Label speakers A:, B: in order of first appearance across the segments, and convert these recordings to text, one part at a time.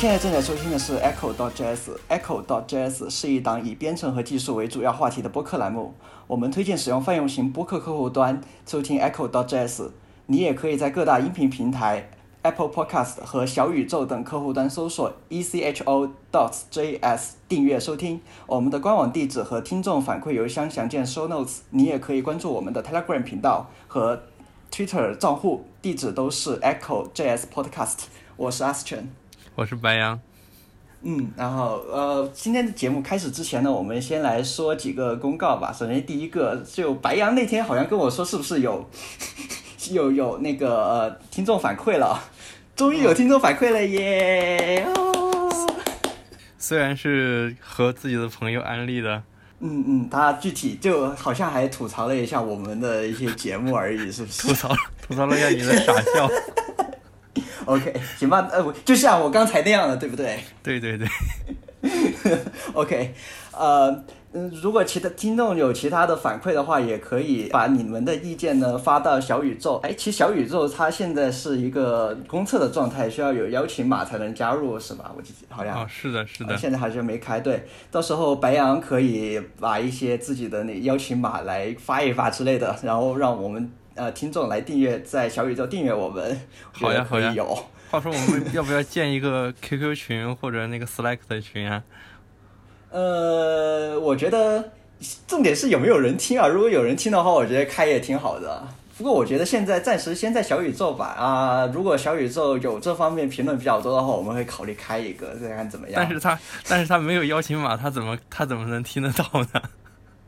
A: 现在正在收听的是 Echo dot JS。Echo dot JS 是一档以编程和技术为主要话题的播客栏目。我们推荐使用泛用型播客客户端收听 Echo dot JS。你也可以在各大音频平台、Apple Podcast 和小宇宙等客户端搜索 ECHO dot JS 订阅收听。我们的官网地址和听众反馈邮箱详见 Show Notes。你也可以关注我们的 Telegram 频道和 Twitter 账户，地址都是 Echo JS Podcast。我是阿斯 n。
B: 我是白羊，
A: 嗯，然后呃，今天的节目开始之前呢，我们先来说几个公告吧。首先第一个，就白羊那天好像跟我说，是不是有 有有那个呃听众反馈了？终于有听众反馈了耶！哦，
B: 虽然是和自己的朋友安利的，
A: 嗯嗯，他具体就好像还吐槽了一下我们的一些节目而已，是不是？
B: 吐槽吐槽了一下你的傻笑。
A: OK，行吧，呃，我就像我刚才那样的，对不对？
B: 对对对，
A: OK，呃，嗯，如果其他听众有其他的反馈的话，也可以把你们的意见呢发到小宇宙。哎，其实小宇宙它现在是一个公测的状态，需要有邀请码才能加入，是吧？我记得好像。
B: 哦，是的，是的，
A: 呃现在还是没开。对，到时候白羊可以把一些自己的那邀请码来发一发之类的，然后让我们呃听众来订阅，在小宇宙订阅我们。
B: 好呀好呀
A: 有。
B: 话说我们要不要建一个 QQ 群或者那个 Slack 的群啊？
A: 呃，我觉得重点是有没有人听啊？如果有人听的话，我觉得开也挺好的。不过我觉得现在暂时先在小宇宙吧啊，如果小宇宙有这方面评论比较多的话，我们会考虑开一个，再看怎么样。
B: 但是他但是他没有邀请码，他怎么他怎么能听得到呢？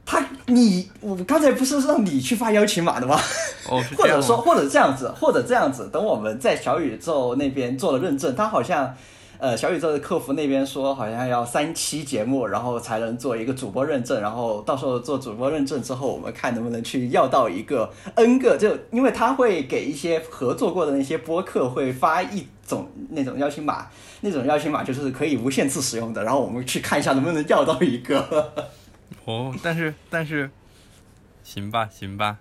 A: 他你我刚才不是让你去发邀请码的吗？或？者说或者这样子，或者这样子，等我们在小宇宙那边做了认证，他好像。呃，小宇宙的客服那边说，好像要三期节目，然后才能做一个主播认证，然后到时候做主播认证之后，我们看能不能去要到一个 N 个，就因为他会给一些合作过的那些播客会发一种那种邀请码，那种邀请码就是可以无限次使用的，然后我们去看一下能不能要到一个。
B: 哦，但是但是，行吧行吧，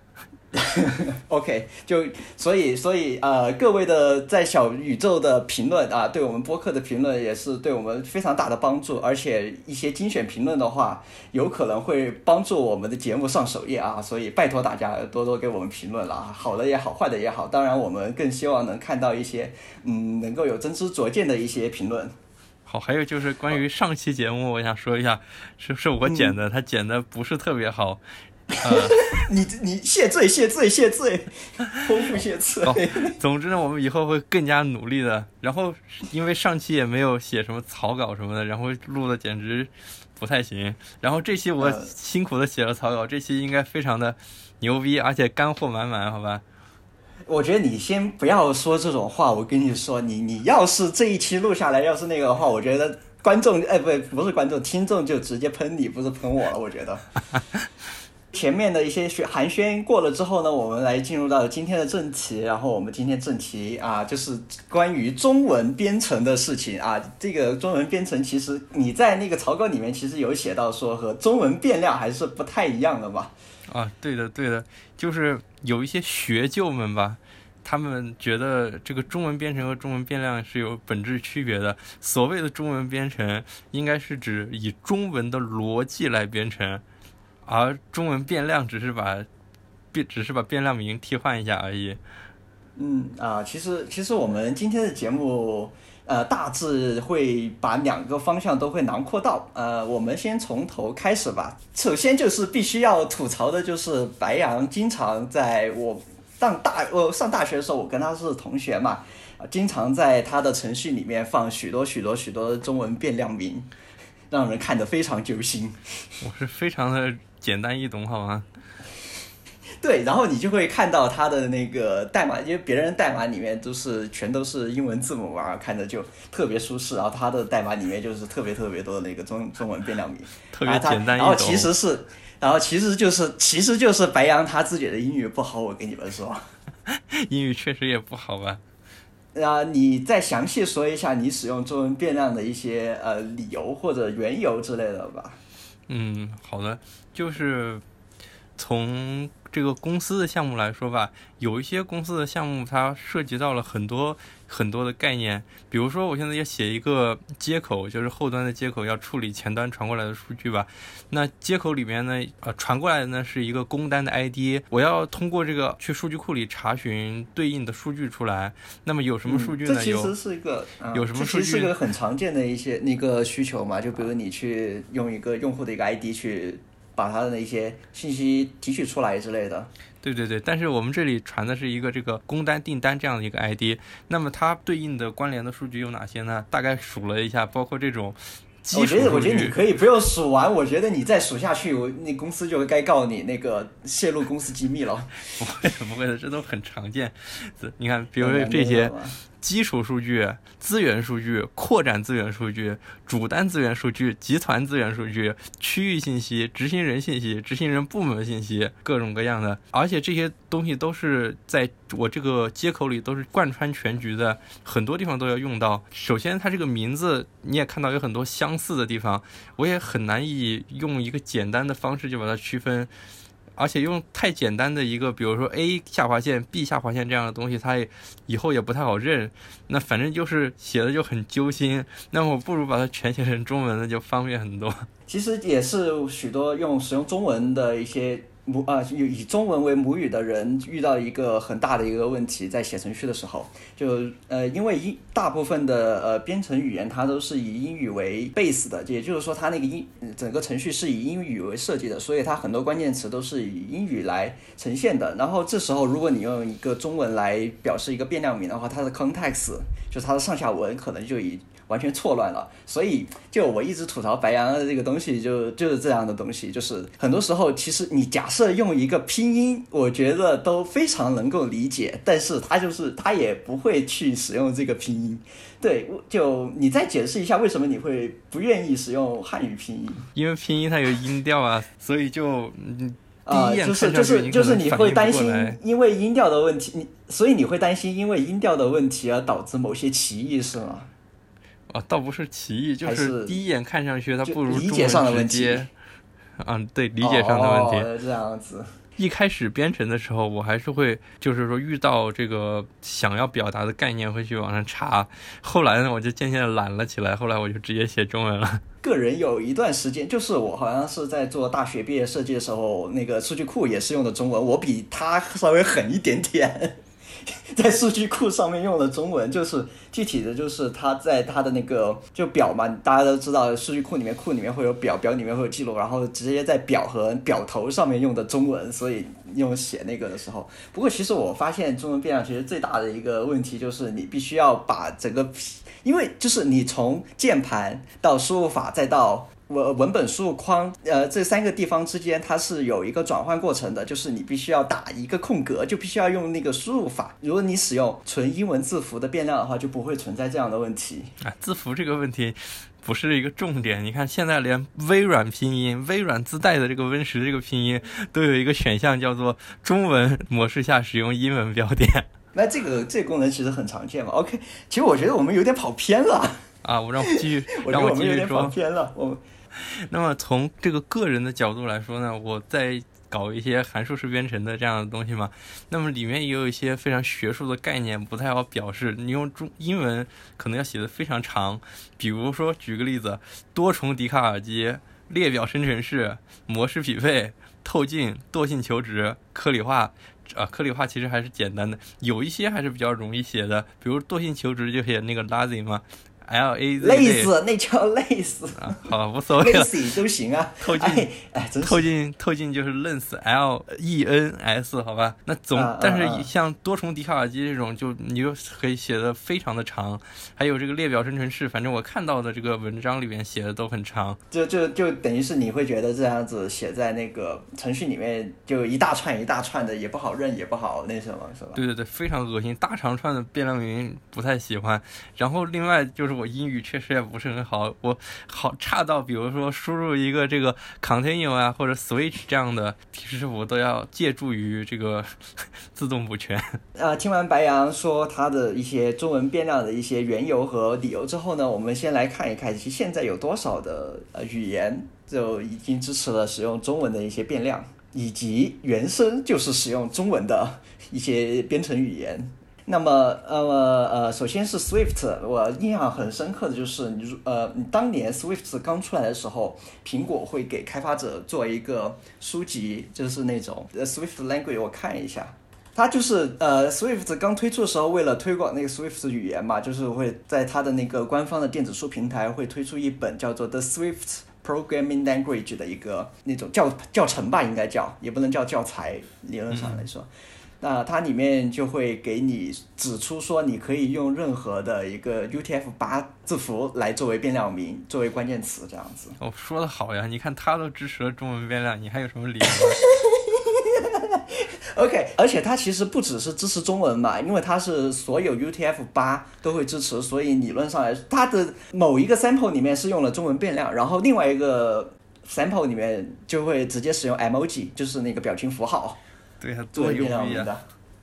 A: OK，就所以所以呃，各位的在小宇宙的评论啊，对我们播客的评论也是对我们非常大的帮助，而且一些精选评论的话，有可能会帮助我们的节目上首页啊，所以拜托大家多多给我们评论啦，好的也好，坏的也好，当然我们更希望能看到一些嗯能够有真知灼见的一些评论。
B: 好，还有就是关于上期节目，我想说一下，是是我剪的，他剪的不是特别好，呃，
A: 你你谢罪谢罪谢罪，丰富谢罪。
B: 好总之呢，我们以后会更加努力的。然后因为上期也没有写什么草稿什么的，然后录的简直不太行。然后这期我
A: 呃
B: 辛苦的写了草稿，这期应该非常的牛逼，而且干货满满，好吧？
A: 我觉得你先不要说这种话，我跟你说，你你要是这一期录下来，要是那个的话，我觉得观众哎不不是观众，听众就直接喷你，不是喷我了，我觉得。前面的一些寒暄过了之后呢，我们来进入到今天的正题。然后我们今天正题啊，就是关于中文编程的事情啊。这个中文编程其实你在那个草稿里面其实有写到说和中文变量还是不太一样的吧。
B: 啊，对的，对的，就是有一些学究们吧，他们觉得这个中文编程和中文变量是有本质区别的。所谓的中文编程，应该是指以中文的逻辑来编程，而中文变量只是把变只是把变量名替换一下而已。
A: 嗯啊，其实其实我们今天的节目，呃，大致会把两个方向都会囊括到。呃，我们先从头开始吧。首先就是必须要吐槽的，就是白羊经常在我上大我上大学的时候，我跟他是同学嘛，啊经常在他的程序里面放许多许多许多的中文变量名，让人看得非常揪心。
B: 我是非常的简单易懂，好吗？
A: 对，然后你就会看到他的那个代码，因为别人代码里面都是全都是英文字母啊，看着就特别舒适。然后他的代码里面就是特别特别多的那个中中文变量名，
B: 特别简单易懂。
A: 然后其实是，然后其实就是其实就是白羊他自己的英语不好，我跟你们说。
B: 英语确实也不好吧？
A: 啊，你再详细说一下你使用中文变量的一些呃理由或者缘由之类的吧。
B: 嗯，好的，就是从这个公司的项目来说吧，有一些公司的项目它涉及到了很多很多的概念，比如说我现在要写一个接口，就是后端的接口要处理前端传过来的数据吧。那接口里面呢，呃，传过来的呢是一个工单的 ID，我要通过这个去数据库里查询对应的数据出来。那么有什么数据呢？
A: 这其实是一个
B: 有什么数据？
A: 是个很常见的一些那个需求嘛，就比如你去用一个用户的一个 ID 去。把他的那些信息提取出来之类的。
B: 对对对，但是我们这里传的是一个这个工单订单这样的一个 ID，那么它对应的关联的数据有哪些呢？大概数了一下，包括这种。
A: 我觉得我觉得你可以不用数完，我觉得你再数下去，我那公司就该告你那个泄露公司机密了。
B: 不会的，不会的，这都很常见。你看，比如说这些。基础数据、资源数据、扩展资源数据、主单资源数据、集团资源数据、区域信息、执行人信息、执行人部门信息，各种各样的，而且这些东西都是在我这个接口里都是贯穿全局的，很多地方都要用到。首先，它这个名字你也看到有很多相似的地方，我也很难以用一个简单的方式就把它区分。而且用太简单的一个，比如说 A 下划线、B 下划线这样的东西，它也以后也不太好认。那反正就是写的就很揪心。那我不如把它全写成中文，那就方便很多。
A: 其实也是许多用使用中文的一些。母啊，以以中文为母语的人遇到一个很大的一个问题，在写程序的时候，就呃，因为英大部分的呃编程语言它都是以英语为 base 的，也就是说它那个英整个程序是以英语为设计的，所以它很多关键词都是以英语来呈现的。然后这时候如果你用一个中文来表示一个变量名的话，它的 context 就是它的上下文可能就以。完全错乱了，所以就我一直吐槽白羊的这个东西，就就是这样的东西，就是很多时候其实你假设用一个拼音，我觉得都非常能够理解，但是他就是他也不会去使用这个拼音。对，就你再解释一下为什么你会不愿意使用汉语拼音？
B: 因为拼音它有音调啊，所以就
A: 嗯啊，就是就是就是你会担心因为音调的问题，你所以你会担心因为音调的问题而导致某些歧义是吗？
B: 啊，倒不是歧义，就是第一眼看上去它不如
A: 理解上的问题。
B: 嗯，对，理解上的问
A: 题。这样子。
B: 一开始编程的时候，我还是会，就是说遇到这个想要表达的概念，会去网上查。后来呢，我就渐渐的懒了起来，后来我就直接写中文了。
A: 个人有一段时间，就是我好像是在做大学毕业设计的时候，那个数据库也是用的中文，我比他稍微狠一点点。在数据库上面用的中文，就是具体的就是他在他的那个就表嘛，大家都知道数据库里面库里面会有表，表里面会有记录，然后直接在表和表头上面用的中文，所以用写那个的时候。不过其实我发现中文变量其实最大的一个问题就是你必须要把整个，因为就是你从键盘到输入法再到。文文本输入框，呃，这三个地方之间它是有一个转换过程的，就是你必须要打一个空格，就必须要用那个输入法。如果你使用纯英文字符的变量的话，就不会存在这样的问题。
B: 啊，字符这个问题不是一个重点。你看现在连微软拼音、微软自带的这个 Win 十这个拼音都有一个选项叫做中文模式下使用英文标点。
A: 那这个这个功能其实很常见嘛。OK，其实我觉得我们有点跑偏了。
B: 啊，我让我继续，
A: 让
B: 我继续
A: 说。跑偏了，我。
B: 那么从这个个人的角度来说呢，我在搞一些函数式编程的这样的东西嘛，那么里面也有一些非常学术的概念，不太好表示。你用中英文可能要写的非常长，比如说举个例子，多重笛卡尔基、列表生成式、模式匹配、透镜、惰性求值、颗粒化。啊，颗粒化其实还是简单的，有一些还是比较容易写的，比如惰性求值就写那个 lazy 嘛。L A Z
A: 累死，那叫累死
B: 啊！好，无所谓了，累
A: 死都行啊。
B: 透镜，哎，透镜，透镜就是愣死，L E N S，好吧？那总，但是像多重笛卡尔基这种，就你就可以写的非常的长。还有这个列表生成式，反正我看到的这个文章里面写的都很长。
A: 就就就等于是你会觉得这样子写在那个程序里面，就一大串一大串的，也不好认，也不好那什么，是吧？
B: 对对对，非常恶心，大长串的变量名不太喜欢。然后另外就是。我我英语确实也不是很好，我好差到，比如说输入一个这个 continue 啊或者 switch 这样的提示符都要借助于这个 自动补全。
A: 呃，听完白羊说他的一些中文变量的一些缘由和理由之后呢，我们先来看一看，其实现在有多少的呃语言就已经支持了使用中文的一些变量。以及原生就是使用中文的一些编程语言。那么，呃呃，首先是 Swift，我印象很深刻的就是，你呃，当年 Swift 刚出来的时候，苹果会给开发者做一个书籍，就是那种 Swift Language，我看一下，它就是呃，Swift 刚推出的时候，为了推广那个 Swift 语言嘛，就是会在它的那个官方的电子书平台会推出一本叫做 The Swift Programming Language 的一个那种教教程吧，应该叫，也不能叫教材，理论上来说。那它里面就会给你指出说，你可以用任何的一个 UTF-8 字符来作为变量名，作为关键词这样子。
B: 哦，说的好呀！你看它都支持了中文变量，你还有什么理由？
A: OK，而且它其实不只是支持中文嘛，因为它是所有 UTF-8 都会支持，所以理论上来说，它的某一个 sample 里面是用了中文变量，然后另外一个 sample 里面就会直接使用 emoji，就是那个表情符号。
B: 对呀，做变量名
A: 的。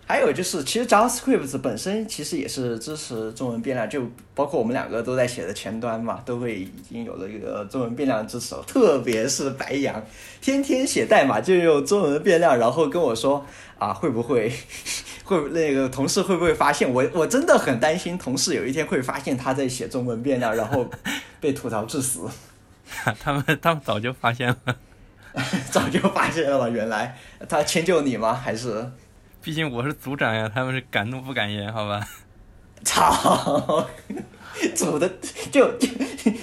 A: 还有就是，其实 JavaScript 本身其实也是支持中文变量，就包括我们两个都在写的前端嘛，都会已经有了一个中文变量支持。特别是白羊，天天写代码就用中文变量，然后跟我说啊，会不会 会那个同事会不会发现我？我真的很担心同事有一天会发现他在写中文变量，然后被吐槽致死。
B: 他们他们早就发现了。
A: 早就发现了吧？原来他迁就你吗？还是？
B: 毕竟我是组长呀，他们是敢怒不敢言，好吧？
A: 操！组的就就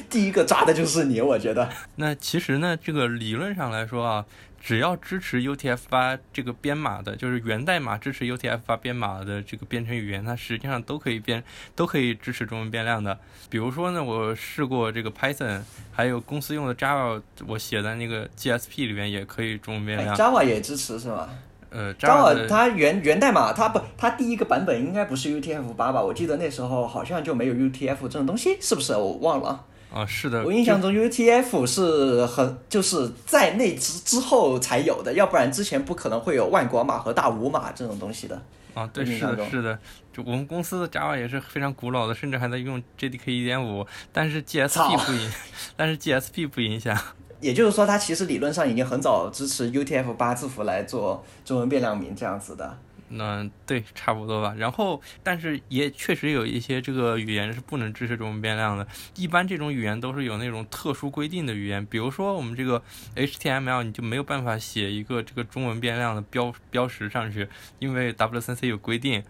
A: 第一个抓的就是你，我觉得。
B: 那其实呢，这个理论上来说啊。只要支持 UTF-8 这个编码的，就是源代码支持 UTF-8 编码的这个编程语言，它实际上都可以编，都可以支持中文变量的。比如说呢，我试过这个 Python，还有公司用的 Java，我写在那个 GSP 里面也可以中文变量。
A: Java 也支持是吗？
B: 呃
A: ，Java 它源源代码它不，它第一个版本应该不是 UTF-8 吧？我记得那时候好像就没有 UTF 这种东西，是不是？我忘了。
B: 啊，是的，
A: 我印象中 UTF 是很就是在那之之后才有的，要不然之前不可能会有万国码和大五码这种东西的。
B: 啊，对，是的，是的，就我们公司的 Java 也是非常古老的，甚至还在用 JDK 一点五，但是 GSP 不影，但是 GSP 不影响。
A: 也就是说，它其实理论上已经很早支持 UTF 八字符来做中文变量名这样子的。
B: 那对，差不多吧。然后，但是也确实有一些这个语言是不能支持中文变量的。一般这种语言都是有那种特殊规定的语言，比如说我们这个 HTML，你就没有办法写一个这个中文变量的标标识上去，因为 W3C 有规定。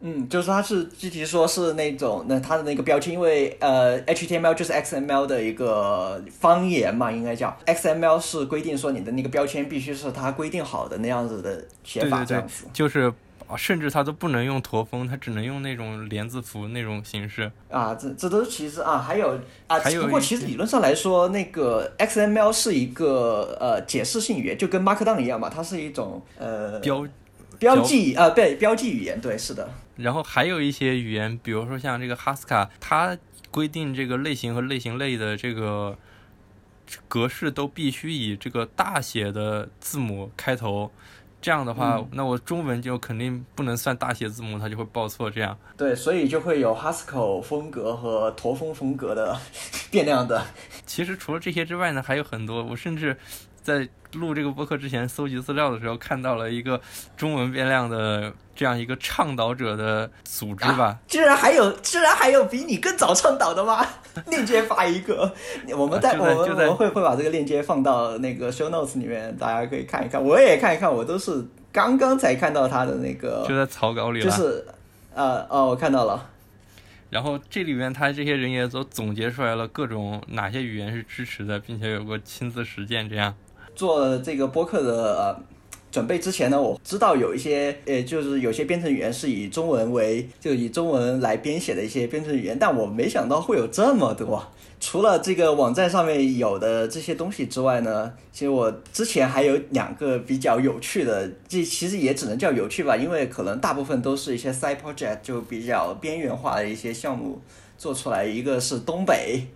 A: 嗯，就是它是具体说是那种，那它的那个标签，因为呃，HTML 就是 XML 的一个方言嘛，应该叫 XML 是规定说你的那个标签必须是它规定好的那样子的写法这样子。
B: 就是甚至它都不能用驼峰，它只能用那种连字符那种形式。
A: 啊，这这都其实啊，还有啊，不过其实理论上来说，那个 XML 是一个呃解释性语言，就跟 Markdown 一样嘛，它是一种呃
B: 标。
A: 标记啊，对，标记语言，对，是的。
B: 然后还有一些语言，比如说像这个 Haskell，它规定这个类型和类型类的这个格式都必须以这个大写的字母开头。这样的话，那我中文就肯定不能算大写字母，它就会报错。这样。
A: 对，所以就会有 Haskell 风格和驼峰风格的 变量的。
B: 其实除了这些之外呢，还有很多。我甚至。在录这个播客之前，搜集资料的时候，看到了一个中文变量的这样一个倡导者的组织吧。
A: 居然还有，居然还有比你更早倡导的吗？链接发一个，我们在我们我们会会把这个链接放到那个 show notes 里面，大家可以看一看。我也看一看，我都是刚刚才看到他的那个，
B: 就在草稿里
A: 了。就是，呃，哦，我看到了。
B: 然后这里面他这些人也都总结出来了各种哪些语言是支持的，并且有过亲自实践这样。
A: 做这个播客的呃准备之前呢，我知道有一些，呃，就是有些编程语言是以中文为，就以中文来编写的一些编程语言，但我没想到会有这么多。除了这个网站上面有的这些东西之外呢，其实我之前还有两个比较有趣的，这其实也只能叫有趣吧，因为可能大部分都是一些 side project，就比较边缘化的一些项目做出来。一个是东北，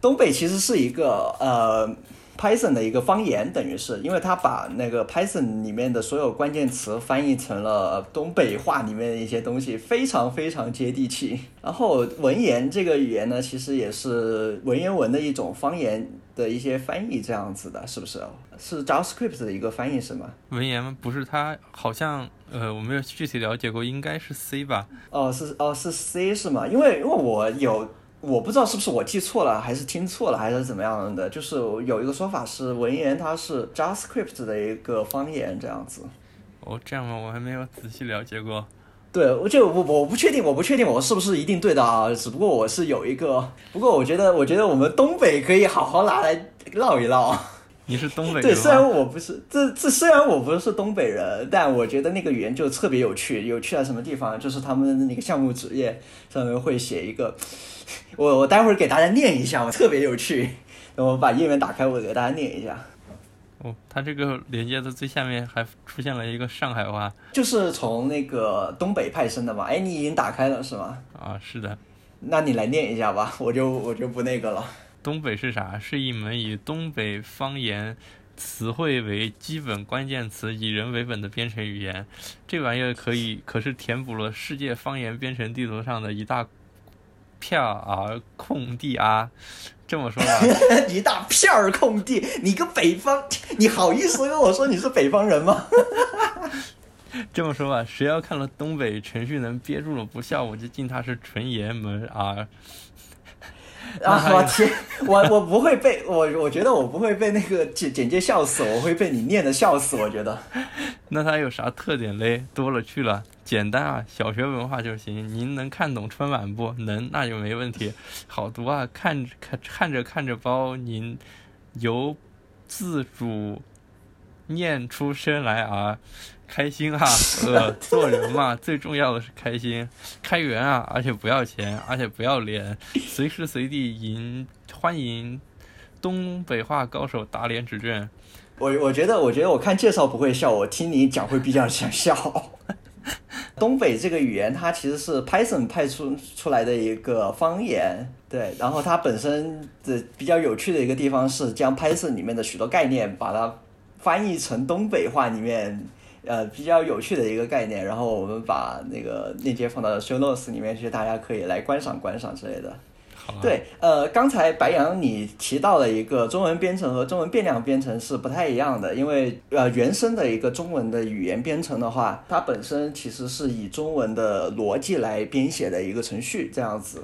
A: 东北其实是一个呃。Python 的一个方言，等于是因为他把那个 Python 里面的所有关键词翻译成了东北话里面的一些东西，非常非常接地气。然后文言这个语言呢，其实也是文言文的一种方言的一些翻译，这样子的，是不是？是 JavaScript 的一个翻译是吗？
B: 文言吗？不是，它好像呃，我没有具体了解过，应该是 C 吧？
A: 哦，是哦，是 C 是吗？因为因为我有。我不知道是不是我记错了，还是听错了，还是怎么样的？就是有一个说法是文言它是 JavaScript 的一个方言这样子。
B: 哦，这样吗？我还没有仔细了解过。
A: 对，我就我我不确定，我不确定我是不是一定对的啊。只不过我是有一个，不过我觉得，我觉得我们东北可以好好拿来唠一唠。
B: 你是东北人？
A: 对，虽然我不是，这这虽然我不是东北人，但我觉得那个语言就特别有趣。有趣在什么地方？就是他们的那个项目纸页上面会写一个。我我待会儿给大家念一下，我特别有趣。等我把页面打开，我给大家念一下。
B: 哦，它这个连接的最下面还出现了一个上海话，
A: 就是从那个东北派生的嘛。哎，你已经打开了是吗？
B: 啊，是的。
A: 那你来念一下吧，我就我就不那个了。
B: 东北是啥？是一门以东北方言词汇为基本关键词、以人为本的编程语言。这玩意儿可以可是填补了世界方言编程地图上的一大。片儿空地啊，这么说吧，
A: 一大片儿空地，你个北方，你好意思跟我说你是北方人吗？
B: 这么说吧，谁要看了东北程序能憋住了不笑，我就敬他是纯爷们啊。
A: 啊！我天，我我不会被我，我觉得我不会被那个简简介笑死，我会被你念的笑死。我觉得，
B: 那它有啥特点嘞？多了去了，简单啊，小学文化就行。您能看懂春晚不能？那就没问题。好读啊，看看看着看着包，您由自主念出声来啊。开心啊，呃，做人嘛，最重要的是开心。开源啊，而且不要钱，而且不要脸，随时随地迎欢迎东北话高手打脸指正。
A: 我我觉得，我觉得我看介绍不会笑，我听你讲会比较想笑。东北这个语言，它其实是 Python 派出出来的一个方言，对。然后它本身的比较有趣的一个地方是，将 Python 里面的许多概念，把它翻译成东北话里面。呃，比较有趣的一个概念，然后我们把那个链接放到 show notes 里面去，大家可以来观赏观赏之类的。对，呃，刚才白羊你提到了一个中文编程和中文变量编程是不太一样的，因为呃，原生的一个中文的语言编程的话，它本身其实是以中文的逻辑来编写的一个程序，这样子。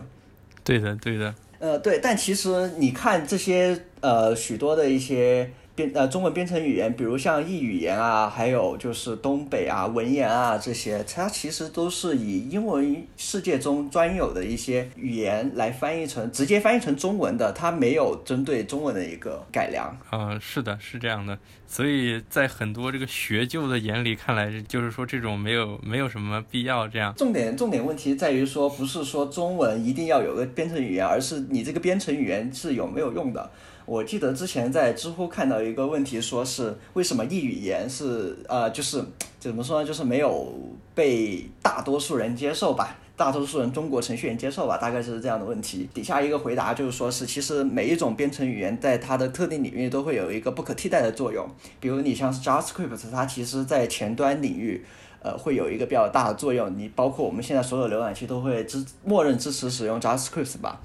B: 对的，对的。
A: 呃，对，但其实你看这些呃许多的一些。编呃中文编程语言，比如像异语言啊，还有就是东北啊文言啊这些，它其实都是以英文世界中专有的一些语言来翻译成直接翻译成中文的，它没有针对中文的一个改良。
B: 啊，是的，是这样的。所以在很多这个学究的眼里看来，就是说这种没有没有什么必要这样。
A: 重点重点问题在于说，不是说中文一定要有个编程语言，而是你这个编程语言是有没有用的。我记得之前在知乎看到一个问题，说是为什么异语言是呃，就是怎么说呢，就是没有被大多数人接受吧，大多数人中国程序员接受吧，大概是这样的问题。底下一个回答就是说是，其实每一种编程语言在它的特定领域都会有一个不可替代的作用。比如你像是 JavaScript，它其实在前端领域，呃，会有一个比较大的作用。你包括我们现在所有浏览器都会支默认支持使用 JavaScript 吧。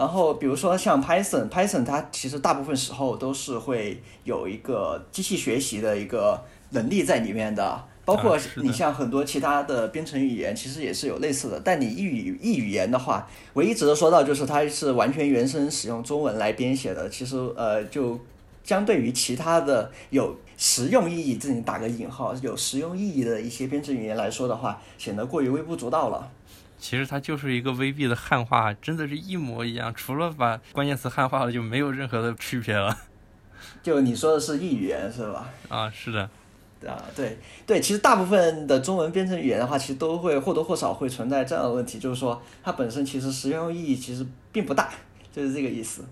A: 然后，比如说像 Python，Python 它其实大部分时候都是会有一个机器学习的一个能力在里面的。包括你像很多其他的编程语言，其实也是有类似的。但你异语异语言的话，唯一值得说到就是它是完全原生使用中文来编写的。其实呃，就相对于其他的有实用意义，这里打个引号，有实用意义的一些编程语言来说的话，显得过于微不足道了。
B: 其实它就是一个 VB 的汉化，真的是一模一样，除了把关键词汉化了，就没有任何的区别了。
A: 就你说的是异语言是吧？
B: 啊，是的。
A: 啊，对对，其实大部分的中文编程语言的话，其实都会或多或少会存在这样的问题，就是说它本身其实实用意义其实并不大，就是这个意思。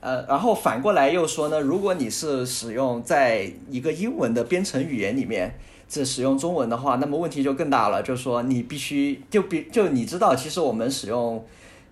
A: 呃，然后反过来又说呢，如果你是使用在一个英文的编程语言里面。这使用中文的话，那么问题就更大了，就是说你必须就比就你知道，其实我们使用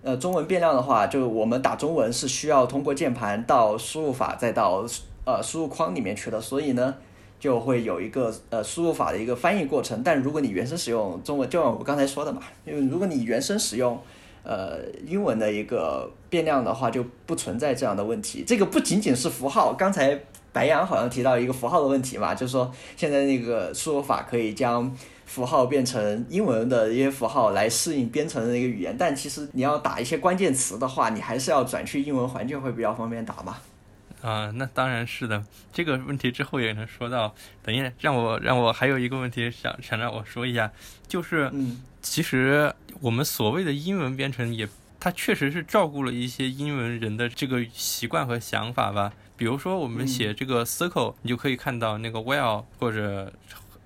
A: 呃中文变量的话，就我们打中文是需要通过键盘到输入法再到呃输入框里面去的，所以呢就会有一个呃输入法的一个翻译过程。但如果你原生使用中文，就像我刚才说的嘛，因为如果你原生使用呃英文的一个变量的话，就不存在这样的问题。这个不仅仅是符号，刚才白羊好像提到一个符号的问题嘛，就是说现在那个输入法可以将。符号变成英文的一些符号来适应编程的那个语言，但其实你要打一些关键词的话，你还是要转去英文环境会比较方便打嘛。
B: 啊，那当然是的。这个问题之后也能说到。等一下，让我让我还有一个问题想想让我说一下，就是，其实我们所谓的英文编程也，它确实是照顾了一些英文人的这个习惯和想法吧。比如说我们写这个 circle，你就可以看到那个 well 或者。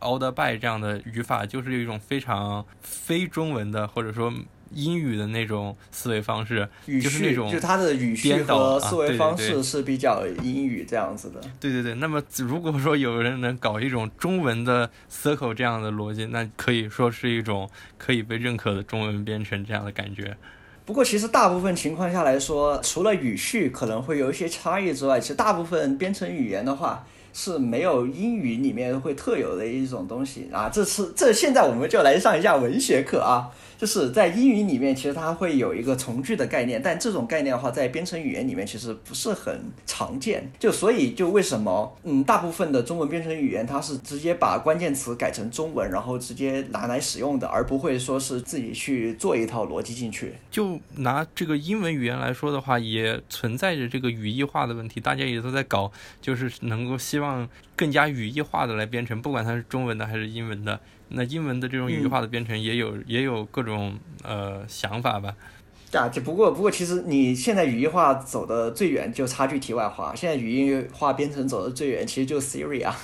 B: order by 这样的语法就是有一种非常非中文的或者说英语的那种思维方式，就是那种
A: 就它的语序和思维方式是比较英语这样子的。
B: 对对对，那么如果说有人能搞一种中文的 circle 这样的逻辑，那可以说是一种可以被认可的中文编程这样的感觉。
A: 不过其实大部分情况下来说，除了语序可能会有一些差异之外，其实大部分编程语言的话。是没有英语里面会特有的一种东西啊！这次这现在我们就来上一下文学课啊。就是在英语里面，其实它会有一个从句的概念，但这种概念的话，在编程语言里面其实不是很常见。就所以就为什么，嗯，大部分的中文编程语言它是直接把关键词改成中文，然后直接拿来使用的，而不会说是自己去做一套逻辑进去。
B: 就拿这个英文语言来说的话，也存在着这个语义化的问题，大家也都在搞，就是能够希望更加语义化的来编程，不管它是中文的还是英文的。那英文的这种语义化的编程也有也有各种呃想法吧？
A: 啊，就不过不过，其实你现在语义化走的最远，就插句题外话，现在语义化编程走的最远，其实就是 Siri 啊，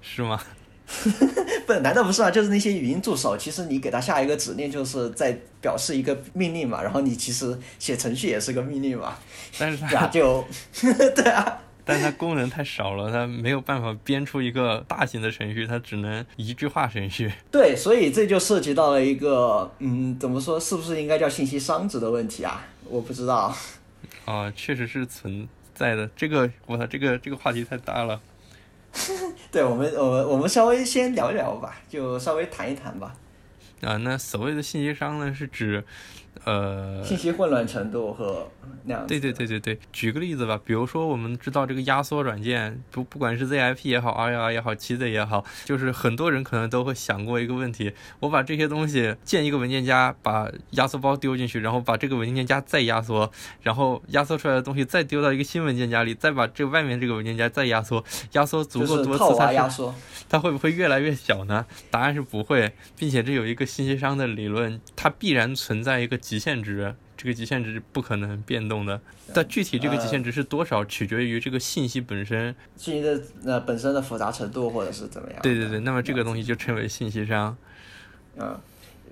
B: 是吗？
A: 不，难道不是啊？就是那些语音助手，其实你给他下一个指令，就是在表示一个命令嘛，然后你其实写程序也是个命令嘛，
B: 但是它
A: 就 对啊。
B: 但它功能太少了，它没有办法编出一个大型的程序，它只能一句话程序。
A: 对，所以这就涉及到了一个，嗯，怎么说，是不是应该叫信息商值的问题啊？我不知道。
B: 啊，确实是存在的。这个，我操，这个这个话题太大了。
A: 对我们，我们我们稍微先聊一聊吧，就稍微谈一谈吧。
B: 啊，那所谓的信息商呢，是指。呃，
A: 信息混乱程度和那样。
B: 对对对对对，举个例子吧，比如说我们知道这个压缩软件，不不管是 ZIP 也好，RAR 也好，七 Z 也好，就是很多人可能都会想过一个问题：我把这些东西建一个文件夹，把压缩包丢进去，然后把这个文件夹再压缩，然后压缩出来的东西再丢到一个新文件夹里，再把这外面这个文件夹再压缩，压缩足够多次，它
A: 压缩，
B: 它会不会越来越小呢？答案是不会，并且这有一个信息商的理论，它必然存在一个。极限值，这个极限值不可能变动的。但具体这个极限值是多少，取决于这个信息本身，
A: 信息的呃本身的复杂程度或者是怎么样。
B: 对对对，那么这个东西就称为信息商。
A: 嗯，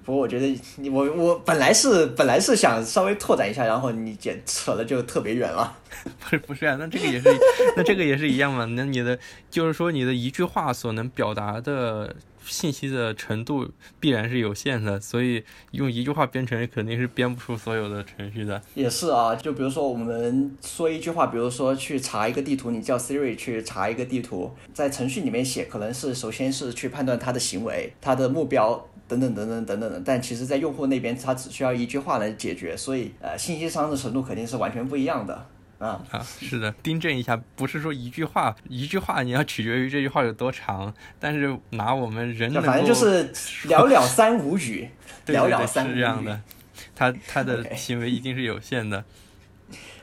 A: 不过我觉得你我我本来是本来是想稍微拓展一下，然后你剪扯的就特别远了。
B: 不是不是啊，那这个也是，那这个也是一样嘛？那你的就是说你的一句话所能表达的。信息的程度必然是有限的，所以用一句话编程肯定是编不出所有的程序的。
A: 也是啊，就比如说我们说一句话，比如说去查一个地图，你叫 Siri 去查一个地图，在程序里面写，可能是首先是去判断它的行为、它的目标等等等等等等的，但其实在用户那边，它只需要一句话来解决，所以呃，信息商的程度肯定是完全不一样的。啊。
B: 啊，是的，订正一下，不是说一句话，一句话你要取决于这句话有多长，但是拿我们人能
A: 反正就是寥寥三五语，寥寥三
B: 是这样的，他他的 行为一定是有限的。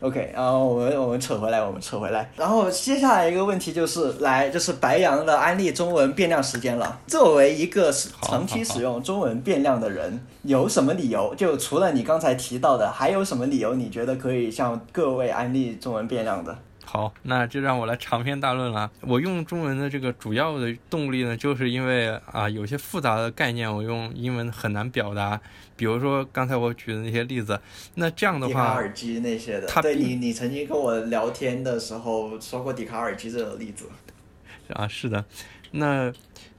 A: OK，然后我们我们扯回来，我们扯回来。然后接下来一个问题就是，来就是白羊的安利中文变量时间了。作为一个长期使用中文变量的人，有什么理由？就除了你刚才提到的，还有什么理由？你觉得可以向各位安利中文变量的？
B: 好，那就让我来长篇大论了。我用中文的这个主要的动力呢，就是因为啊，有些复杂的概念我用英文很难表达。比如说刚才我举的那些例子，那这样的话，迪
A: 卡耳机那些的，对你，你曾经跟我聊天的时候说过迪卡尔机这个例子。
B: 啊，是的，那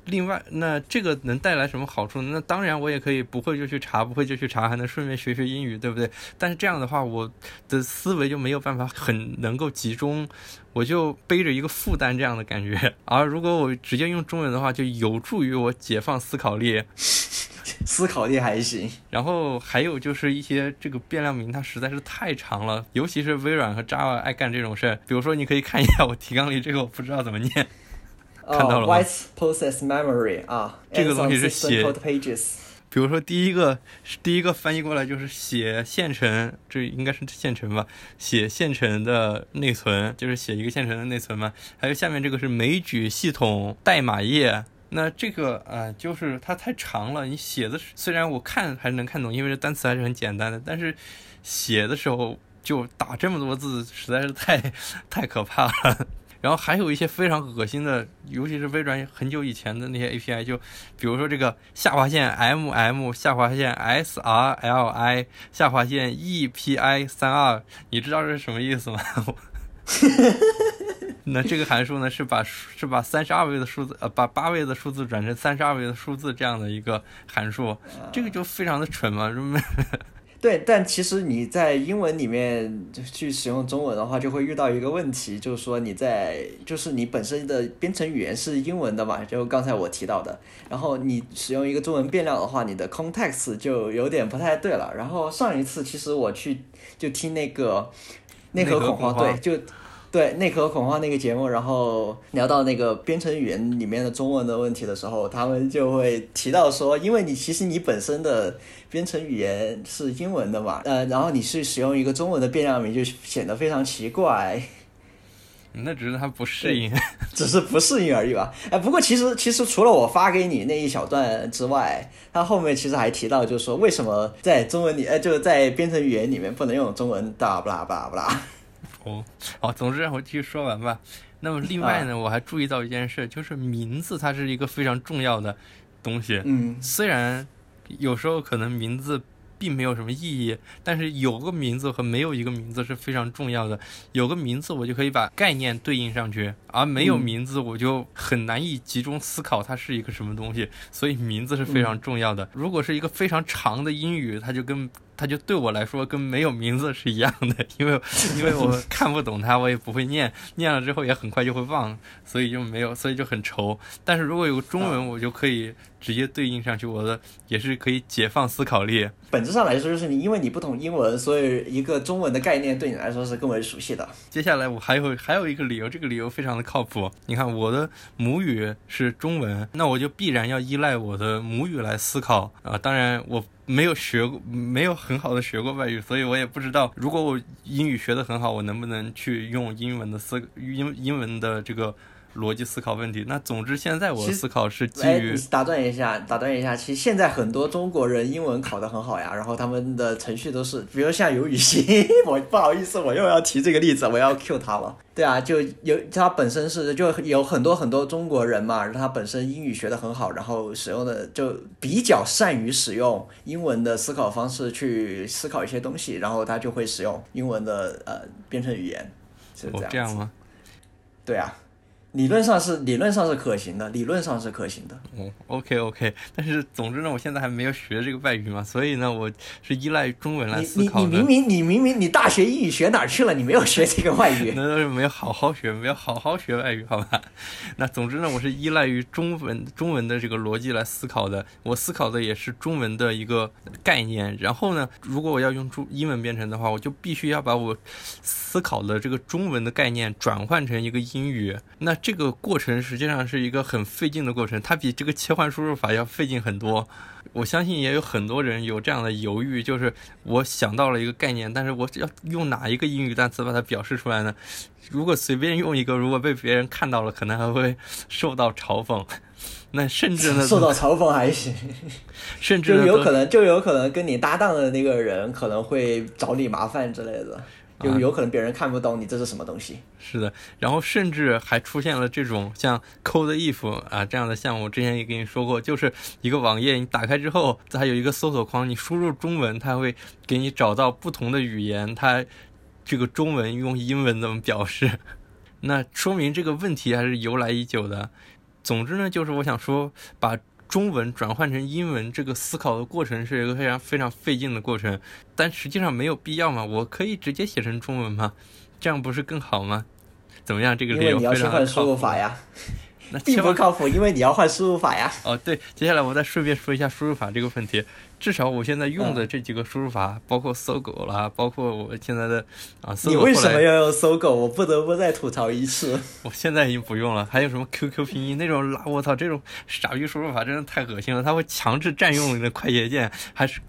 B: 另外，那这个能带来什么好处呢？那当然，我也可以不会就去查，不会就去查，还能顺便学学英语，对不对？但是这样的话，我的思维就没有办法很能够集中，我就背着一个负担这样的感觉。而如果我直接用中文的话，就有助于我解放思考力。
A: 思考力还行。
B: 然后还有就是一些这个变量名，它实在是太长了，尤其是微软和 Java 爱干这种事儿。比如说，你可以看一下我提纲里这个，我不知道怎么念。看到了吗
A: ？White process memory 啊，
B: 这个东西是写
A: code pages。
B: 比如说第一个，第一个翻译过来就是写线程，这应该是线程吧？写线程的内存，就是写一个线程的内存嘛。还有下面这个是枚举系统代码页，那这个啊，就是它太长了。你写的虽然我看还是能看懂，因为这单词还是很简单的，但是写的时候就打这么多字，实在是太 太可怕了。然后还有一些非常恶心的，尤其是微软很久以前的那些 API，就比如说这个下划线 MM 下划线 SRLI 下划线 EPI 三二，你知道这是什么意思吗？那这个函数呢，是把是把三十二位的数字呃把八位的数字转成三十二位的数字这样的一个函数，这个就非常的蠢嘛，是不是？
A: 对，但其实你在英文里面去使用中文的话，就会遇到一个问题，就是说你在就是你本身的编程语言是英文的嘛，就刚才我提到的，然后你使用一个中文变量的话，你的 context 就有点不太对了。然后上一次其实我去就听那个内核恐慌，对，就。对内核恐慌那个节目，然后聊到那个编程语言里面的中文的问题的时候，他们就会提到说，因为你其实你本身的编程语言是英文的嘛，呃，然后你是使用一个中文的变量名，就显得非常奇怪。
B: 那只是他不适应，
A: 只是不适应而已吧。哎，不过其实其实除了我发给你那一小段之外，他后面其实还提到，就是说为什么在中文里，呃，就是在编程语言里面不能用中文，哒不啦不啦不啦。
B: 哦，好，总之让我继续说完吧。那么另外呢，我还注意到一件事，就是名字它是一个非常重要的东西。
A: 嗯，
B: 虽然有时候可能名字并没有什么意义，但是有个名字和没有一个名字是非常重要的。有个名字我就可以把概念对应上去，而没有名字我就很难以集中思考它是一个什么东西。所以名字是非常重要的。如果是一个非常长的英语，它就跟它就对我来说跟没有名字是一样的，因为 因为我看不懂它，我也不会念，念了之后也很快就会忘，所以就没有，所以就很愁。但是如果有中文，我就可以直接对应上去，我的也是可以解放思考力。
A: 本质上来说，就是你因为你不懂英文，所以一个中文的概念对你来说是更为熟悉的。
B: 接下来我还有还有一个理由，这个理由非常的靠谱。你看我的母语是中文，那我就必然要依赖我的母语来思考啊。当然我。没有学过，没有很好的学过外语，所以我也不知道，如果我英语学得很好，我能不能去用英文的思英英文的这个。逻辑思考问题。那总之，现在我思考是基于。
A: 打断一下，打断一下。其实现在很多中国人英文考得很好呀，然后他们的程序都是，比如像尤雨欣，我不好意思，我又要提这个例子，我要 Q 他了。对啊，就有他本身是就有很多很多中国人嘛，他本身英语学得很好，然后使用的就比较善于使用英文的思考方式去思考一些东西，然后他就会使用英文的呃编程语言，是这
B: 样吗？
A: 对啊。理论上是理论上是可行的，理论上是可行的。
B: 哦，OK OK，但是总之呢，我现在还没有学这个外语嘛，所以呢，我是依赖中文来思考
A: 的。你明明你明明你大学英语学哪去了？你没有学这个外语？
B: 那都是没有好好学，没有好好学外语，好吧？那总之呢，我是依赖于中文中文的这个逻辑来思考的。我思考的也是中文的一个概念。然后呢，如果我要用中英文编程的话，我就必须要把我思考的这个中文的概念转换成一个英语。那这个过程实际上是一个很费劲的过程，它比这个切换输入法要费劲很多。我相信也有很多人有这样的犹豫，就是我想到了一个概念，但是我要用哪一个英语单词把它表示出来呢？如果随便用一个，如果被别人看到了，可能还会受到嘲讽。那甚至呢？
A: 受到嘲讽还行，
B: 甚至
A: 就有可能就有可能跟你搭档的那个人可能会找你麻烦之类的。就有可能别人看不懂你这是什么东西。
B: 是的，然后甚至还出现了这种像 Code If 啊这样的项目，之前也跟你说过，就是一个网页你打开之后，它有一个搜索框，你输入中文，它会给你找到不同的语言，它这个中文用英文怎么表示？那说明这个问题还是由来已久的。总之呢，就是我想说，把中文转换成英文这个思考的过程是一个非常非常费劲的过程，但实际上没有必要嘛，我可以直接写成中文嘛，这样不是更好吗？怎么样？这个理由非常
A: 换输入法呀。
B: 那
A: 并不靠谱，因为你要换输入法呀。
B: 哦，对，接下来我再顺便说一下输入法这个问题。至少我现在用的这几个输入法，包括搜狗啦，包括我现在的啊，
A: 你为什么要用搜狗？我不得不再吐槽一次。
B: 我现在已经不用了。还有什么 QQ 拼音那种拉，我操，这种傻逼输入法真的太恶心了。它会强制占用你的快捷键，还是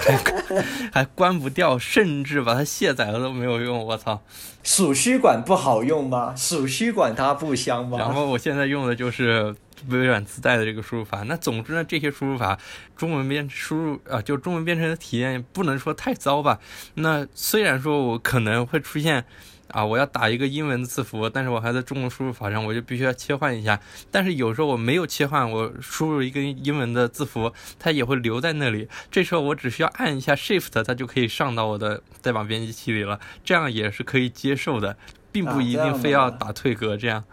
B: 还 还关不掉，甚至把它卸载了都没有用。我操！
A: 鼠须管不好用吗？鼠须管它不香吗？
B: 然后我现在用的就是微软自带的这个输入法。那总之呢，这些输入法中文编输入啊，就中文编程的体验不能说太糟吧。那虽然说我可能会出现。啊，我要打一个英文字符，但是我还在中文输入法上，我就必须要切换一下。但是有时候我没有切换，我输入一个英文的字符，它也会留在那里。这时候我只需要按一下 Shift，它就可以上到我的代码编辑器里了。这样也是可以接受的，并不一定非要打退格这样。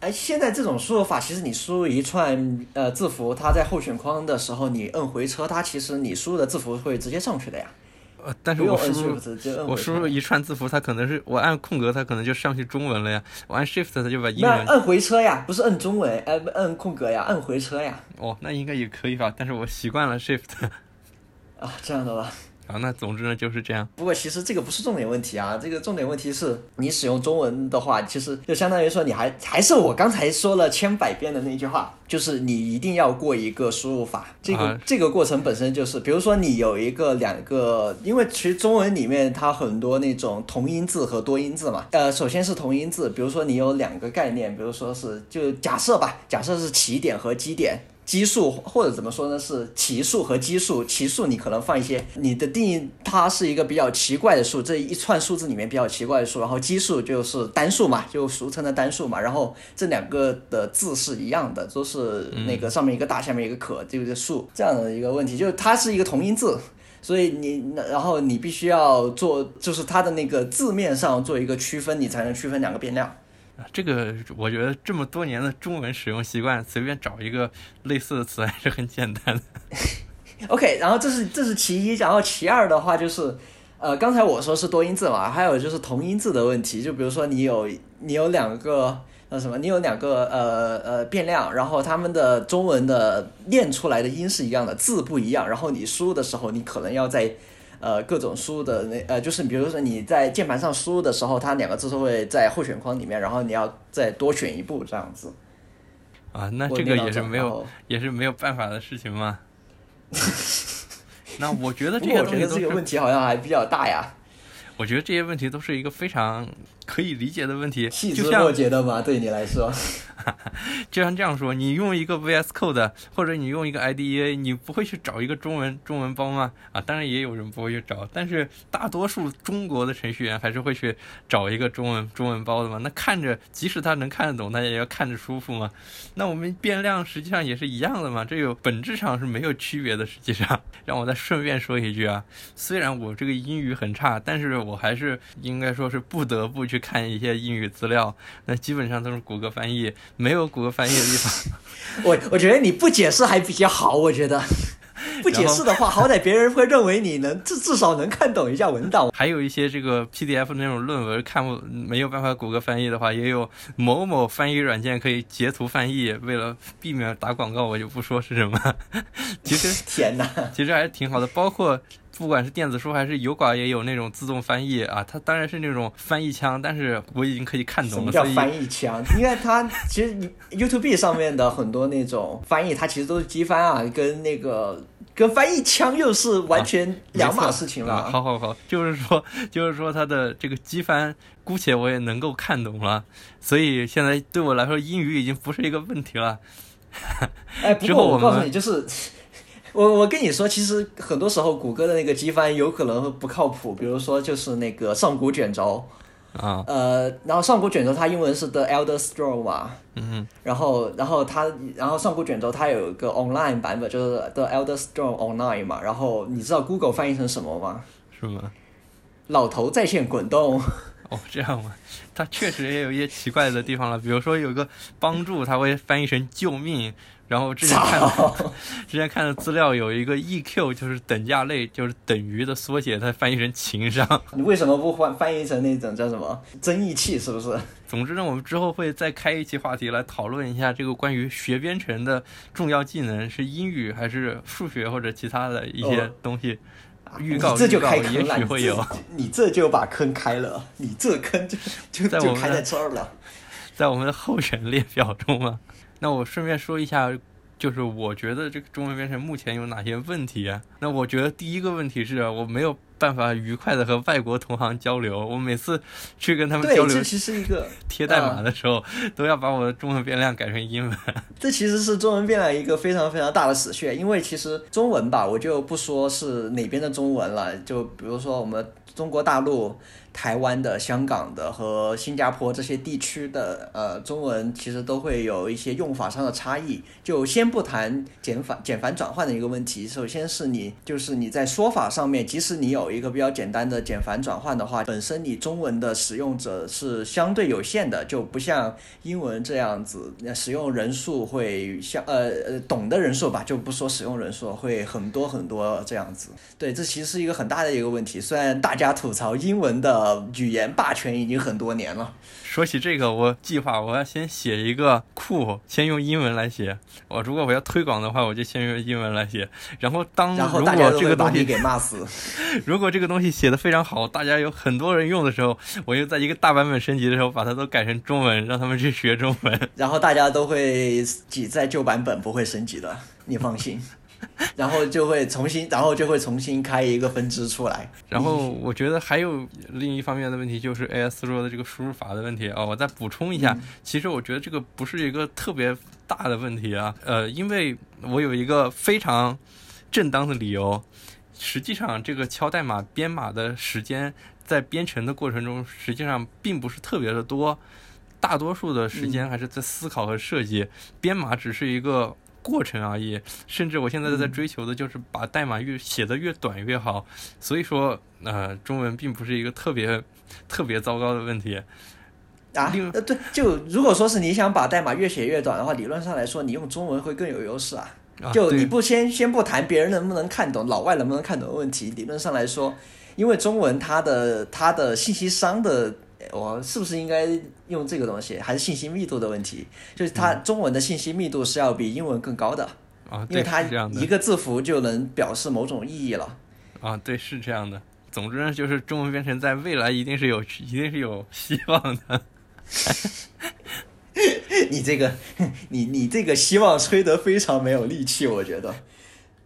A: 哎，现在这种输入法，其实你输入一串呃字符，它在候选框的时候，你摁回车，它其实你输入的字符会直接上去的呀。
B: 呃，但是我输入我输入一串字符，它可能是我按空格，它可能就上去中文了呀。我按 Shift，它就把英文。
A: 按回车呀，不是按中文，按按空格呀，按回车呀。
B: 哦，那应该也可以吧？但是我习惯了 Shift。
A: 啊，这样的吧。
B: 啊，那总之呢就是这样。
A: 不过其实这个不是重点问题啊，这个重点问题是你使用中文的话，其实就相当于说你还还是我刚才说了千百遍的那句话，就是你一定要过一个输入法。这个这个过程本身就是，比如说你有一个两个，因为其实中文里面它很多那种同音字和多音字嘛。呃，首先是同音字，比如说你有两个概念，比如说是就假设吧，假设是起点和基点。基数或者怎么说呢？是奇数和奇数。奇数你可能放一些，你的定义它是一个比较奇怪的数，这一串数字里面比较奇怪的数。然后奇数就是单数嘛，就俗称的单数嘛。然后这两个的字是一样的，都是那个上面一个大，下面一个可，就是数这样的一个问题。就是它是一个同音字，所以你然后你必须要做，就是它的那个字面上做一个区分，你才能区分两个变量。
B: 这个我觉得这么多年的中文使用习惯，随便找一个类似的词还是很简单的。
A: OK，然后这是这是其一，然后其二的话就是，呃，刚才我说是多音字嘛，还有就是同音字的问题，就比如说你有你有两个呃什么，你有两个呃呃变量，然后他们的中文的念出来的音是一样的，字不一样，然后你输入的时候，你可能要在。呃，各种输入的那呃，就是比如说你在键盘上输入的时候，它两个字都会在候选框里面，然后你要再多选一步这样子。
B: 啊，那这个也是没有，也是没有办法的事情吗？那我觉得这些东西
A: 这个问题好像还比较大呀。
B: 我觉得这些问题都是一个非常可以理解的问题，
A: 细枝末节的嘛，对你来说。
B: 就像这样说，你用一个 VS Code 或者你用一个 IDEA，你不会去找一个中文中文包吗？啊，当然也有人不会去找，但是大多数中国的程序员还是会去找一个中文中文包的嘛。那看着，即使他能看得懂，他也要看着舒服嘛。那我们变量实际上也是一样的嘛，这有本质上是没有区别的。实际上，让我再顺便说一句啊，虽然我这个英语很差，但是我还是应该说是不得不去看一些英语资料，那基本上都是谷歌翻译。没有谷歌翻译的地方，
A: 我我觉得你不解释还比较好。我觉得 不解释的话，好歹别人会认为你能至至少能看懂一下文档。
B: 还有一些这个 PDF 那种论文看不没有办法谷歌翻译的话，也有某某翻译软件可以截图翻译。为了避免打广告，我就不说是什么。其实
A: 天哪，
B: 其实还是挺好的，包括。不管是电子书还是油管，也有那种自动翻译啊，它当然是那种翻译腔，但是我已经可以看懂了。
A: 什么叫翻译腔？因为它其实 YouTube 上面的很多那种翻译，它其实都是机翻啊，跟那个跟翻译腔又是完全两码事情了。
B: 好好好，就是说，就是说它的这个机翻，姑且我也能够看懂了，所以现在对我来说，英语已经不是一个问题了。
A: 哎，不过我告诉你，就是。我我跟你说，其实很多时候谷歌的那个机翻有可能不靠谱，比如说就是那个上古卷轴，
B: 啊，
A: 呃，然后上古卷轴它英文是 The Elder Scroll 嘛，
B: 嗯，
A: 然后然后它然后上古卷轴它有一个 online 版本，就是 The Elder Scroll Online 嘛，然后你知道 Google 翻译成什么吗？
B: 是吗？
A: 老头在线滚动。
B: 哦，这样吗？它确实也有一些奇怪的地方了，比如说有个帮助，它会翻译成救命。然后之前看 之前看的资料有一个 EQ，就是等价类，就是等于的缩写，它翻译成情商。
A: 你为什么不换翻译成那种叫什么争议器？是不是？
B: 总之呢，我们之后会再开一期话题来讨论一下这个关于学编程的重要技能是英语还是数学或者其他的一些东西。预告
A: 这就开
B: 坑了，会有。
A: 你这就把坑开了，你这坑就就就开在这儿了，
B: 在我们的候选列表中啊。那我顺便说一下，就是我觉得这个中文编程目前有哪些问题啊？那我觉得第一个问题是我没有办法愉快的和外国同行交流。我每次去跟他们交流，
A: 这其实一个
B: 贴代码的时候，都要把我的中文变量改成英文。
A: 这其实是中文变量一个非常非常大的死穴，因为其实中文吧，我就不说是哪边的中文了，就比如说我们中国大陆。台湾的、香港的和新加坡这些地区的呃中文其实都会有一些用法上的差异。就先不谈简繁简繁转换的一个问题，首先是你就是你在说法上面，即使你有一个比较简单的简繁转换的话，本身你中文的使用者是相对有限的，就不像英文这样子，使用人数会像呃呃懂的人数吧，就不说使用人数会很多很多这样子。对，这其实是一个很大的一个问题。虽然大家吐槽英文的。语言霸权已经很多年了。
B: 说起这个，我计划我要先写一个库，先用英文来写。我如果我要推广的话，我就先用英文来写。然后当
A: 然后
B: 大家这个
A: 东西给骂死。
B: 如果这个东西写的非常好，大家有很多人用的时候，我就在一个大版本升级的时候把它都改成中文，让他们去学中文。
A: 然后大家都会挤在旧版本，不会升级的，你放心。然后就会重新，然后就会重新开一个分支出来。
B: 然后我觉得还有另一方面的问题，就是 AS 说的这个输入法的问题啊。我再补充一下，其实我觉得这个不是一个特别大的问题啊。呃，因为我有一个非常正当的理由。实际上，这个敲代码编码的时间在编程的过程中，实际上并不是特别的多，大多数的时间还是在思考和设计。编码只是一个。过程而已，甚至我现在在追求的就是把代码越写的越短越好。所以说，呃，中文并不是一个特别特别糟糕的问题
A: 啊。呃，对，就如果说是你想把代码越写越短的话，理论上来说，你用中文会更有优势啊。就你不先先不谈别人能不能看懂，老外能不能看懂的问题，理论上来说，因为中文它的它的信息商的。我是不是应该用这个东西？还是信息密度的问题？就是它中文的信息密度是要比英文更高的
B: 啊，
A: 因为它一个字符就能表示某种意义了
B: 啊。对，是这样的。总之呢，就是中文编程在未来一定是有，一定是有希望的。
A: 你这个，你你这个希望吹得非常没有力气，我觉得。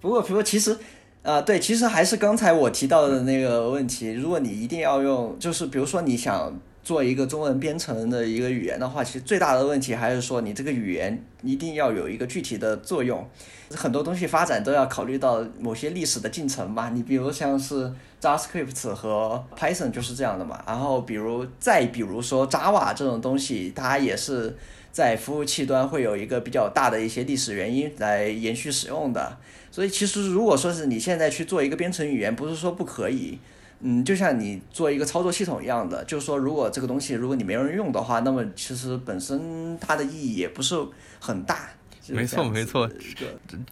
A: 不过，不过其实。啊，对，其实还是刚才我提到的那个问题。如果你一定要用，就是比如说你想做一个中文编程的一个语言的话，其实最大的问题还是说你这个语言一定要有一个具体的作用。很多东西发展都要考虑到某些历史的进程嘛。你比如像是 JavaScript 和 Python 就是这样的嘛。然后比如再比如说 Java 这种东西，它也是在服务器端会有一个比较大的一些历史原因来延续使用的。所以其实，如果说是你现在去做一个编程语言，不是说不可以，嗯，就像你做一个操作系统一样的，就是说，如果这个东西如果你没有人用的话，那么其实本身它的意义也不是很大。
B: 没错，没错，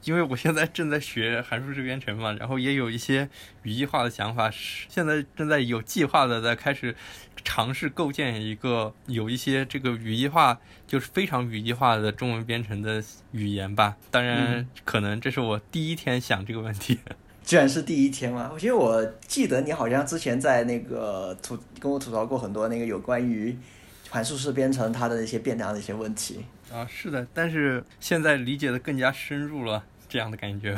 B: 因为我现在正在学函数式编程嘛，然后也有一些语义化的想法，现在正在有计划的在开始。尝试构建一个有一些这个语义化，就是非常语义化的中文编程的语言吧。当然，可能这是我第一天想这个问题。
A: 居然是第一天吗？我觉得我记得你好像之前在那个吐跟我吐槽过很多那个有关于函数式编程它的一些变量的一些问题。
B: 啊，是的，但是现在理解的更加深入了，这样的感觉。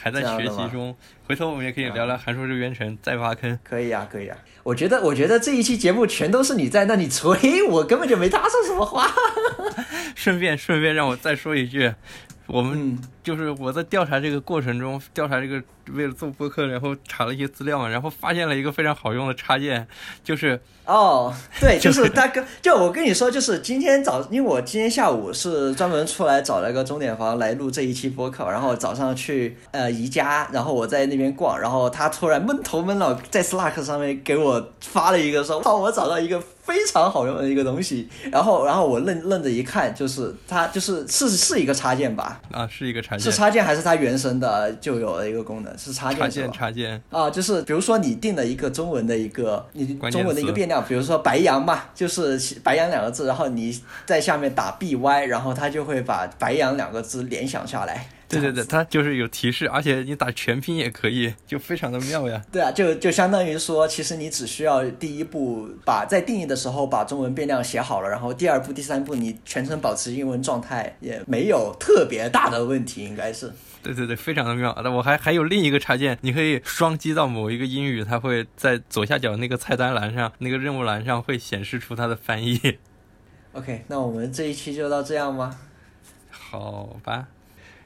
B: 还在学习中，回头我们也可以聊聊函数式编程，再挖坑。
A: 可以啊，可以啊。我觉得，我觉得这一期节目全都是你在那里吹，我根本就没搭上什么话。
B: 顺便，顺便让我再说一句，我们
A: 嗯。
B: 就是我在调查这个过程中，调查这个为了做播客，然后查了一些资料嘛，然后发现了一个非常好用的插件，就是
A: 哦，对，就
B: 就是
A: 是他跟就我跟你说，就是今天早，因为我今天下午是专门出来找了个钟点房来录这一期播客，然后早上去呃宜家，然后我在那边逛，然后他突然闷头闷脑在 Slack 上面给我发了一个说，哇，我找到一个非常好用的一个东西，然后然后我愣愣着一看，就是它就是是是一个插件吧？
B: 啊是一个插件是，
A: 插件还是它原生的就有了一个功能？是插件
B: 插件？插件，
A: 啊，就是比如说你定了一个中文的一个你中文的一个变量，比如说白羊嘛，就是白羊两个字，然后你在下面打 by，然后它就会把白羊两个字联想下来。
B: 对对对，它就是有提示，而且你打全拼也可以，就非常的妙呀。
A: 对啊，就就相当于说，其实你只需要第一步把在定义的时候把中文变量写好了，然后第二步、第三步你全程保持英文状态，也没有特别大的问题，应该是。
B: 对对对，非常的妙。那我还还有另一个插件，你可以双击到某一个英语，它会在左下角那个菜单栏上，那个任务栏上会显示出它的翻译。
A: OK，那我们这一期就到这样吗？
B: 好吧，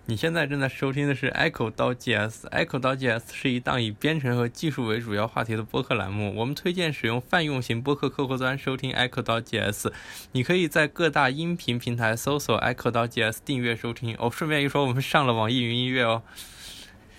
B: 你现在正在收听的是 Echo 刀 GS。Echo 刀 GS 是一档以编程和技术为主要话题的播客栏目。我们推荐使用泛用型播客客户端收听 Echo 刀 GS。你可以在各大音频平台搜索 Echo 刀 GS 订阅收听。哦，顺便一说，我们上了网易云音乐哦。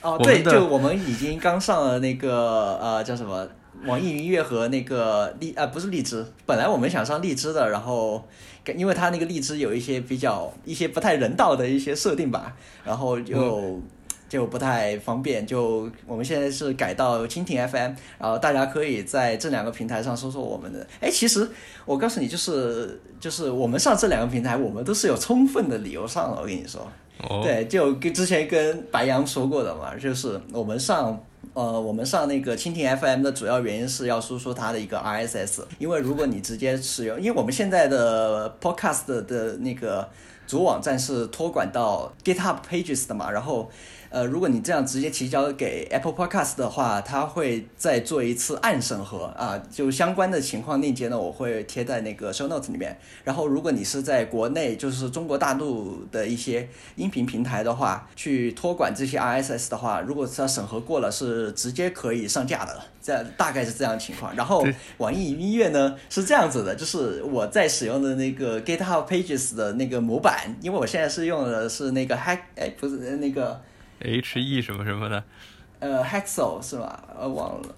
A: 哦，对，就我们已经刚上了那个呃叫什么网易云音乐和那个荔啊、不是荔枝，本来我们想上荔枝的，然后因为它那个荔枝有一些比较一些不太人道的一些设定吧，然后就。就不太方便，就我们现在是改到蜻蜓 FM，然后大家可以在这两个平台上搜索我们的。哎，其实我告诉你，就是就是我们上这两个平台，我们都是有充分的理由上的。我跟你说，
B: 哦，
A: 对，就跟之前跟白羊说过的嘛，就是我们上呃我们上那个蜻蜓 FM 的主要原因是要输出它的一个 RSS，因为如果你直接使用，因为我们现在的 Podcast 的那个主网站是托管到 GitHub Pages 的嘛，然后。呃，如果你这样直接提交给 Apple Podcast 的话，它会再做一次暗审核啊，就相关的情况链接呢，我会贴在那个 show notes 里面。然后，如果你是在国内，就是中国大陆的一些音频平台的话，去托管这些 RSS 的话，如果是要审核过了，是直接可以上架的。这样大概是这样的情况。然后网易云音乐呢是这样子的，就是我在使用的那个 GitHub Pages 的那个模板，因为我现在是用的是那个 Hack，哎，不是那个。
B: H E 什么什么的，
A: 呃，Hexel 是吧？呃，忘了，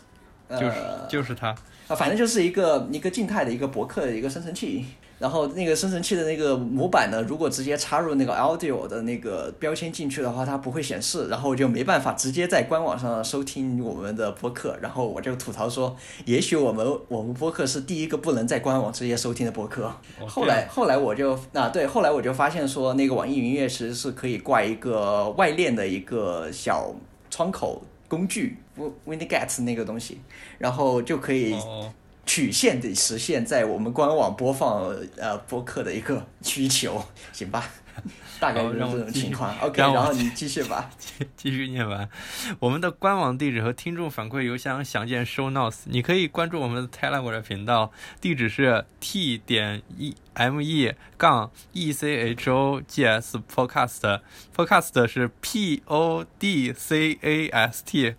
A: 呃，
B: 就是就是它。
A: 啊，反正就是一个一个静态的一个博客的一个生成器，然后那个生成器的那个模板呢，如果直接插入那个 audio 的那个标签进去的话，它不会显示，然后就没办法直接在官网上收听我们的播客。然后我就吐槽说，也许我们我们播客是第一个不能在官网直接收听的播客。
B: 哦
A: 后来后来我就啊对，后来我就发现说，那个网易云音乐其实是可以挂一个外链的一个小窗口工具，WinGet 那个东西，然后就可以
B: 哦，
A: 曲线的实现在我们官网播放呃播客的一个需求，行吧？大概就是这种情况。OK，然后你继续吧。
B: 继续 念完，我们的官网地址和听众反馈邮箱详见 show notes。你可以关注我们的 Telegram 频道，地址是 t 点 e m e 杠 e c h o g s podcast。podcast 是 p o d c a s t。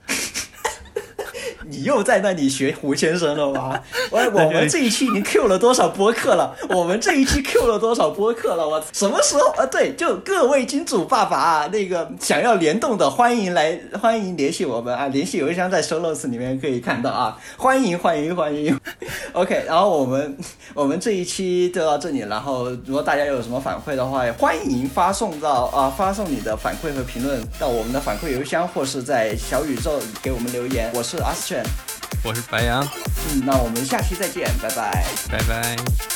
A: 你又在那里学胡先生了吗？我我们这一期已经 Q 了多少播客了？我们这一期 Q 了多少播客了？我什么时候啊？对，就各位金主爸爸啊，那个想要联动的，欢迎来，欢迎联系我们啊，联系邮箱在 show notes 里面可以看到啊，欢迎欢迎欢迎。OK，然后我们我们这一期就到这里，然后如果大家有什么反馈的话，欢迎发送到啊发送你的反馈和评论到我们的反馈邮箱，或是在小宇宙给我们留言。我是阿斯全。
B: 我是白羊，
A: 嗯，那我们下期再见，拜拜。
B: 拜拜。